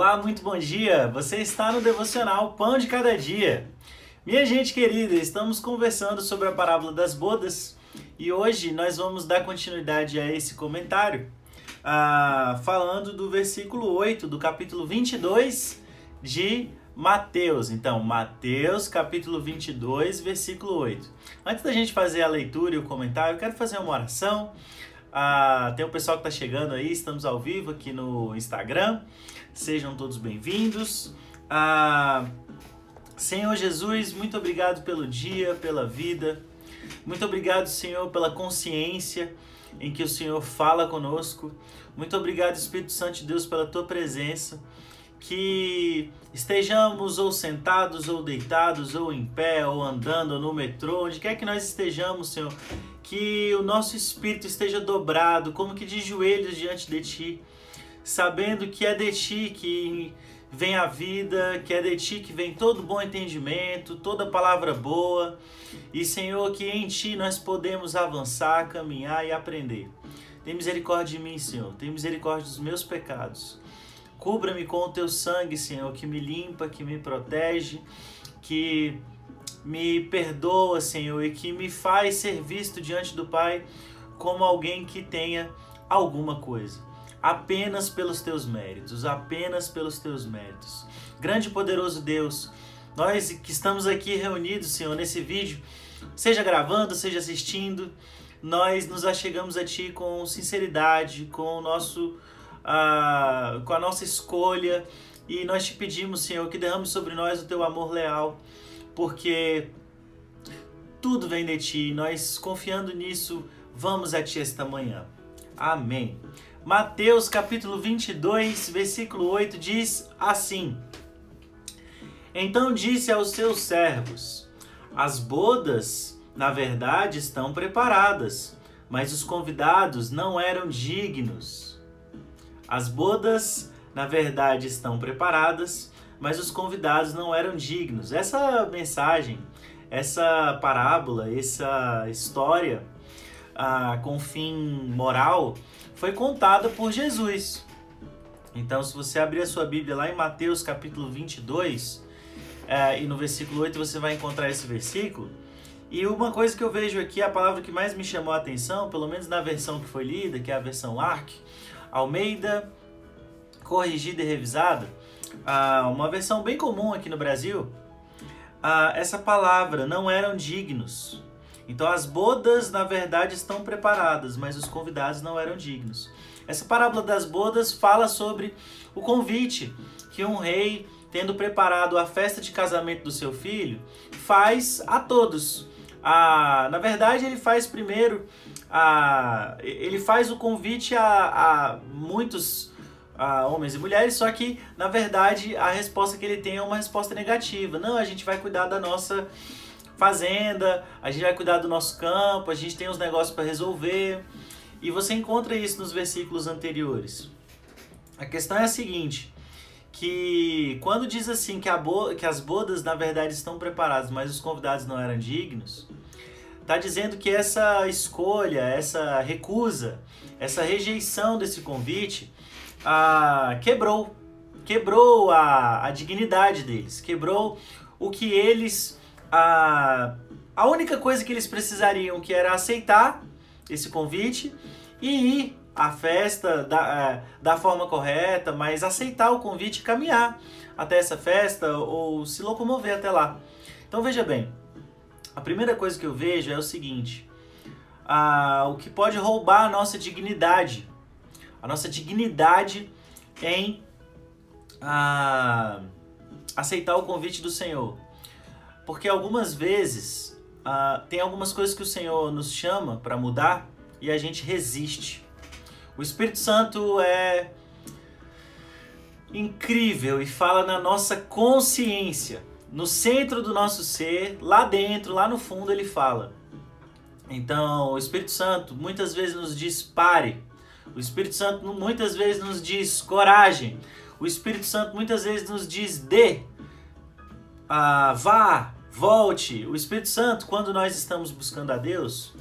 Olá, muito bom dia! Você está no Devocional Pão de Cada Dia. Minha gente querida, estamos conversando sobre a parábola das bodas e hoje nós vamos dar continuidade a esse comentário, ah, falando do versículo 8 do capítulo 22 de Mateus. Então, Mateus capítulo 22, versículo 8. Antes da gente fazer a leitura e o comentário, eu quero fazer uma oração. Ah, tem o pessoal que está chegando aí, estamos ao vivo aqui no Instagram. Sejam todos bem-vindos. Ah, Senhor Jesus, muito obrigado pelo dia, pela vida. Muito obrigado, Senhor, pela consciência em que o Senhor fala conosco. Muito obrigado, Espírito Santo de Deus, pela tua presença. Que estejamos ou sentados, ou deitados, ou em pé, ou andando, ou no metrô, onde quer que nós estejamos, Senhor, que o nosso espírito esteja dobrado, como que de joelhos diante de Ti, sabendo que é de Ti que vem a vida, que é de Ti que vem todo bom entendimento, toda palavra boa, e Senhor, que em Ti nós podemos avançar, caminhar e aprender. Tem misericórdia de mim, Senhor, tem misericórdia dos meus pecados. Cubra-me com o Teu sangue, Senhor, que me limpa, que me protege, que me perdoa, Senhor, e que me faz ser visto diante do Pai como alguém que tenha alguma coisa. Apenas pelos teus méritos, apenas pelos teus méritos. Grande e poderoso Deus, nós que estamos aqui reunidos, Senhor, nesse vídeo, seja gravando, seja assistindo, nós nos achegamos a Ti com sinceridade, com o nosso, uh, com a nossa escolha, e nós te pedimos, Senhor, que derrame sobre nós o Teu amor leal, porque tudo vem de ti. Nós confiando nisso, vamos a ti esta manhã. Amém. Mateus capítulo 22, versículo 8 diz assim: Então disse aos seus servos: As bodas, na verdade, estão preparadas, mas os convidados não eram dignos. As bodas, na verdade, estão preparadas, mas os convidados não eram dignos. Essa mensagem, essa parábola, essa história ah, com fim moral foi contada por Jesus. Então, se você abrir a sua Bíblia lá em Mateus capítulo 22 eh, e no versículo 8 você vai encontrar esse versículo. E uma coisa que eu vejo aqui, a palavra que mais me chamou a atenção, pelo menos na versão que foi lida, que é a versão ARC, Almeida, corrigida e revisada, ah, uma versão bem comum aqui no Brasil, ah, essa palavra não eram dignos. Então as bodas, na verdade, estão preparadas, mas os convidados não eram dignos. Essa parábola das bodas fala sobre o convite que um rei, tendo preparado a festa de casamento do seu filho, faz a todos. Ah, na verdade, ele faz primeiro, ah, ele faz o convite a, a muitos a homens e mulheres, só que na verdade a resposta que ele tem é uma resposta negativa. Não, a gente vai cuidar da nossa fazenda, a gente vai cuidar do nosso campo, a gente tem uns negócios para resolver. E você encontra isso nos versículos anteriores. A questão é a seguinte, que quando diz assim que, bo que as bodas na verdade estão preparadas, mas os convidados não eram dignos, está dizendo que essa escolha, essa recusa, essa rejeição desse convite quebrou, quebrou a, a dignidade deles, quebrou o que eles, a, a única coisa que eles precisariam, que era aceitar esse convite e ir à festa da, é, da forma correta, mas aceitar o convite e caminhar até essa festa ou se locomover até lá. Então veja bem, a primeira coisa que eu vejo é o seguinte: ah, o que pode roubar a nossa dignidade a nossa dignidade em ah, aceitar o convite do Senhor. Porque algumas vezes ah, tem algumas coisas que o Senhor nos chama para mudar e a gente resiste. O Espírito Santo é incrível e fala na nossa consciência, no centro do nosso ser, lá dentro, lá no fundo, ele fala. Então, o Espírito Santo muitas vezes nos diz: pare, o Espírito Santo muitas vezes nos diz coragem. O Espírito Santo muitas vezes nos diz dê, ah, vá, volte. O Espírito Santo, quando nós estamos buscando a Deus,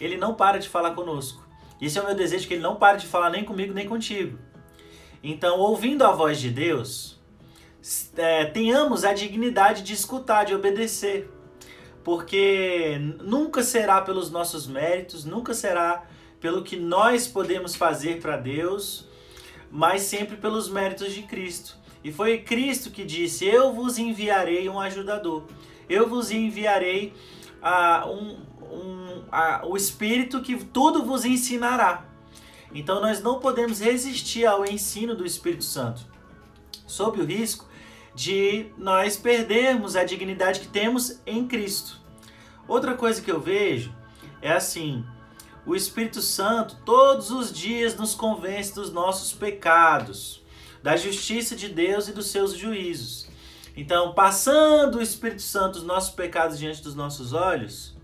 ele não para de falar conosco. Esse é o meu desejo, que ele não pare de falar nem comigo nem contigo. Então, ouvindo a voz de Deus, é, tenhamos a dignidade de escutar, de obedecer. Porque nunca será pelos nossos méritos, nunca será pelo que nós podemos fazer para Deus, mas sempre pelos méritos de Cristo. E foi Cristo que disse: Eu vos enviarei um ajudador, eu vos enviarei uh, um, um, uh, o Espírito que tudo vos ensinará. Então nós não podemos resistir ao ensino do Espírito Santo, sob o risco de nós perdermos a dignidade que temos em Cristo. Outra coisa que eu vejo é assim: o Espírito Santo todos os dias nos convence dos nossos pecados, da justiça de Deus e dos seus juízos. Então, passando o Espírito Santo os nossos pecados diante dos nossos olhos,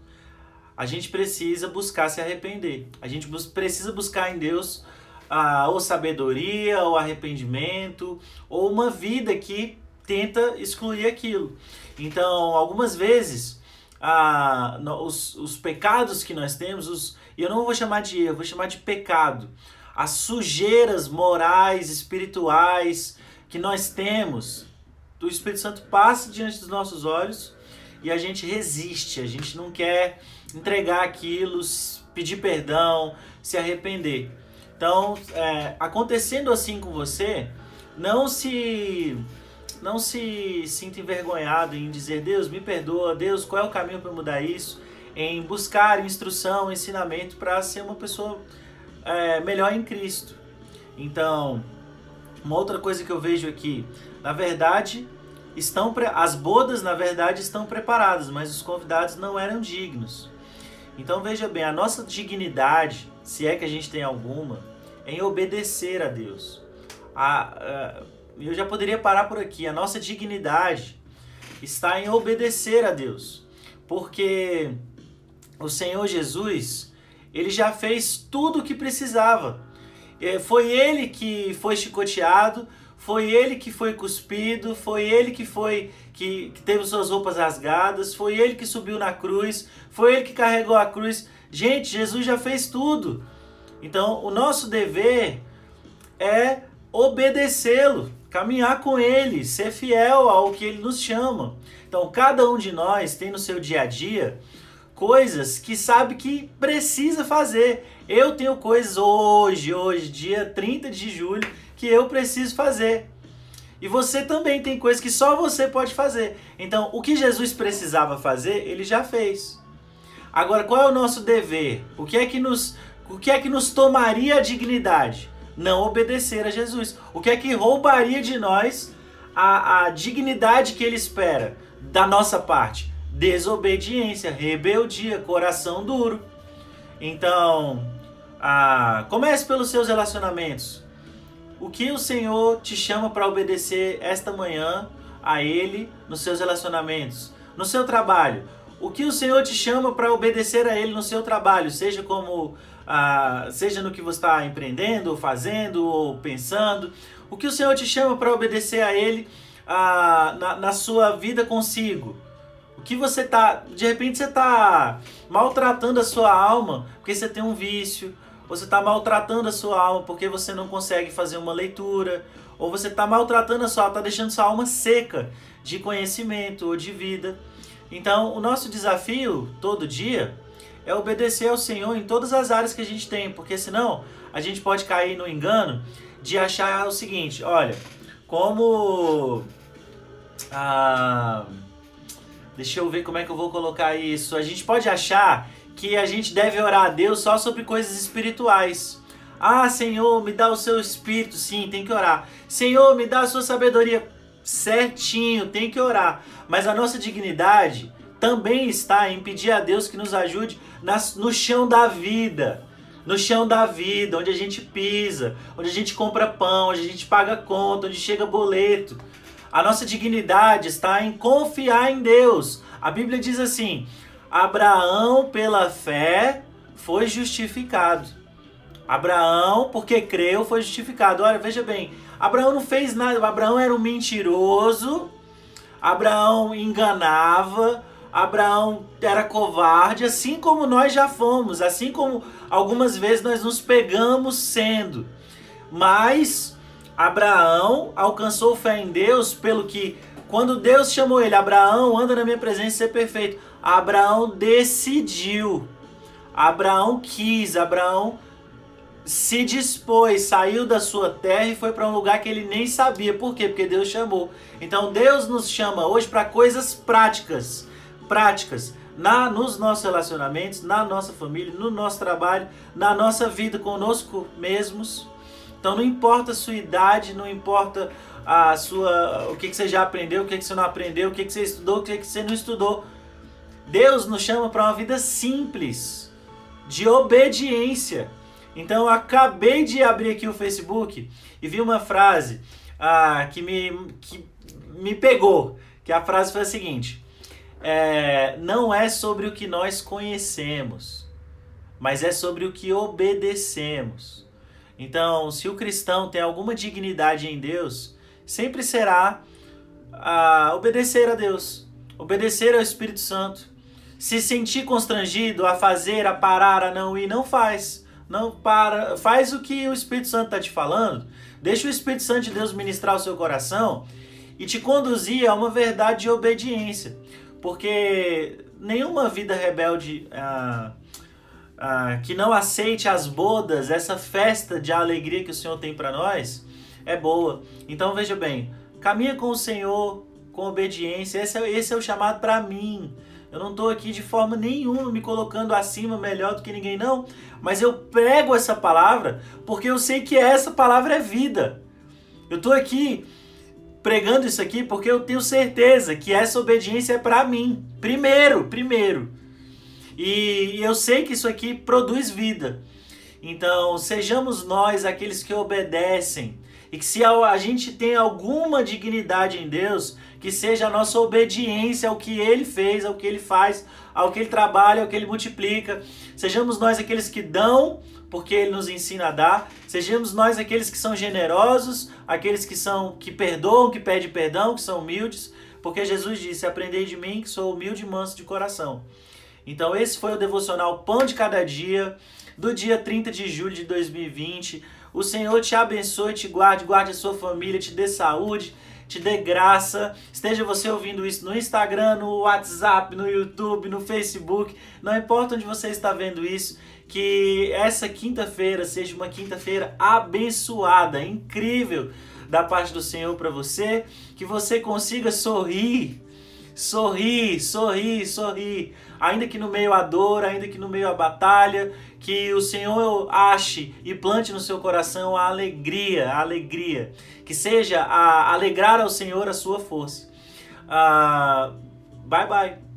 a gente precisa buscar se arrepender. A gente precisa buscar em Deus a ou sabedoria, ou arrependimento, ou uma vida que tenta excluir aquilo. Então, algumas vezes, a, os, os pecados que nós temos, os, eu não vou chamar de erro, vou chamar de pecado. As sujeiras morais, espirituais que nós temos, o Espírito Santo passa diante dos nossos olhos e a gente resiste, a gente não quer entregar aquilo, pedir perdão, se arrepender. Então, é, acontecendo assim com você, não se não se sinta envergonhado em dizer Deus me perdoa, Deus qual é o caminho para mudar isso, em buscar instrução, ensinamento para ser uma pessoa é, melhor em Cristo. Então, uma outra coisa que eu vejo aqui, na verdade, estão as bodas na verdade estão preparadas, mas os convidados não eram dignos. Então veja bem, a nossa dignidade, se é que a gente tem alguma, é em obedecer a Deus. A, a, eu já poderia parar por aqui. A nossa dignidade está em obedecer a Deus, porque o Senhor Jesus ele já fez tudo o que precisava. É, foi ele que foi chicoteado, foi ele que foi cuspido, foi ele que foi que, que, teve suas roupas rasgadas, foi ele que subiu na cruz, foi ele que carregou a cruz. Gente, Jesus já fez tudo. Então, o nosso dever é obedecê-lo, caminhar com ele, ser fiel ao que ele nos chama. Então, cada um de nós tem no seu dia a dia coisas que sabe que precisa fazer. Eu tenho coisas hoje, hoje, dia 30 de julho, que eu preciso fazer. E você também tem coisas que só você pode fazer. Então, o que Jesus precisava fazer, ele já fez. Agora, qual é o nosso dever? O que é que nos, o que é que nos tomaria a dignidade? Não obedecer a Jesus. O que é que roubaria de nós a, a dignidade que ele espera da nossa parte? Desobediência, rebeldia, coração duro. Então, ah, comece pelos seus relacionamentos. O que o Senhor te chama para obedecer esta manhã a Ele nos seus relacionamentos, no seu trabalho? O que o Senhor te chama para obedecer a Ele no seu trabalho, seja como ah, seja no que você está empreendendo, ou fazendo, ou pensando. O que o Senhor te chama para obedecer a Ele ah, na, na sua vida consigo? O que você tá. De repente você está maltratando a sua alma porque você tem um vício, você está maltratando a sua alma porque você não consegue fazer uma leitura, ou você está maltratando a sua alma, está deixando sua alma seca de conhecimento ou de vida. Então, o nosso desafio todo dia é obedecer ao Senhor em todas as áreas que a gente tem, porque senão a gente pode cair no engano de achar o seguinte: olha, como. Ah, deixa eu ver como é que eu vou colocar isso. A gente pode achar que a gente deve orar a Deus só sobre coisas espirituais. Ah, Senhor, me dá o seu espírito. Sim, tem que orar. Senhor, me dá a sua sabedoria. Certinho, tem que orar. Mas a nossa dignidade também está em pedir a Deus que nos ajude no chão da vida. No chão da vida, onde a gente pisa, onde a gente compra pão, onde a gente paga conta, onde chega boleto. A nossa dignidade está em confiar em Deus. A Bíblia diz assim: Abraão, pela fé, foi justificado. Abraão, porque creu, foi justificado. Olha, veja bem, Abraão não fez nada. Abraão era um mentiroso. Abraão enganava. Abraão era covarde, assim como nós já fomos, assim como algumas vezes nós nos pegamos sendo. Mas Abraão alcançou fé em Deus pelo que quando Deus chamou ele, Abraão, anda na minha presença e ser perfeito. Abraão decidiu. Abraão quis, Abraão se dispôs, saiu da sua terra e foi para um lugar que ele nem sabia. Por quê? Porque Deus chamou. Então Deus nos chama hoje para coisas práticas, práticas na nos nossos relacionamentos, na nossa família, no nosso trabalho, na nossa vida conosco mesmos. Então não importa a sua idade, não importa a sua o que, que você já aprendeu, o que, que você não aprendeu, o que, que você estudou, o que, que você não estudou. Deus nos chama para uma vida simples, de obediência. Então eu acabei de abrir aqui o Facebook e vi uma frase ah, que, me, que me pegou. Que a frase foi a seguinte: é, não é sobre o que nós conhecemos, mas é sobre o que obedecemos. Então, se o cristão tem alguma dignidade em Deus, sempre será ah, obedecer a Deus, obedecer ao Espírito Santo. Se sentir constrangido a fazer, a parar, a não ir, não faz não para, faz o que o Espírito Santo está te falando. Deixa o Espírito Santo de Deus ministrar o seu coração e te conduzir a uma verdade de obediência. Porque nenhuma vida rebelde ah, ah, que não aceite as bodas, essa festa de alegria que o Senhor tem para nós, é boa. Então veja bem, caminha com o Senhor com obediência. Esse é, esse é o chamado para mim. Eu não estou aqui de forma nenhuma me colocando acima, melhor do que ninguém, não. Mas eu prego essa palavra porque eu sei que essa palavra é vida. Eu estou aqui pregando isso aqui porque eu tenho certeza que essa obediência é para mim. Primeiro, primeiro. E eu sei que isso aqui produz vida. Então, sejamos nós aqueles que obedecem. E que se a gente tem alguma dignidade em Deus, que seja a nossa obediência ao que ele fez, ao que ele faz, ao que ele trabalha, ao que ele multiplica. Sejamos nós aqueles que dão, porque ele nos ensina a dar. Sejamos nós aqueles que são generosos, aqueles que são que perdoam, que pedem perdão, que são humildes, porque Jesus disse: "Aprendei de mim, que sou humilde e manso de coração". Então esse foi o devocional Pão de cada dia do dia 30 de julho de 2020. O Senhor te abençoe, te guarde, guarde a sua família, te dê saúde te dê graça. Esteja você ouvindo isso no Instagram, no WhatsApp, no YouTube, no Facebook, não importa onde você está vendo isso, que essa quinta-feira seja uma quinta-feira abençoada, incrível da parte do Senhor para você, que você consiga sorrir sorrir, sorrir, sorrir, ainda que no meio a dor, ainda que no meio a batalha, que o Senhor ache e plante no seu coração a alegria, a alegria, que seja a alegrar ao Senhor a sua força. Ah, bye bye.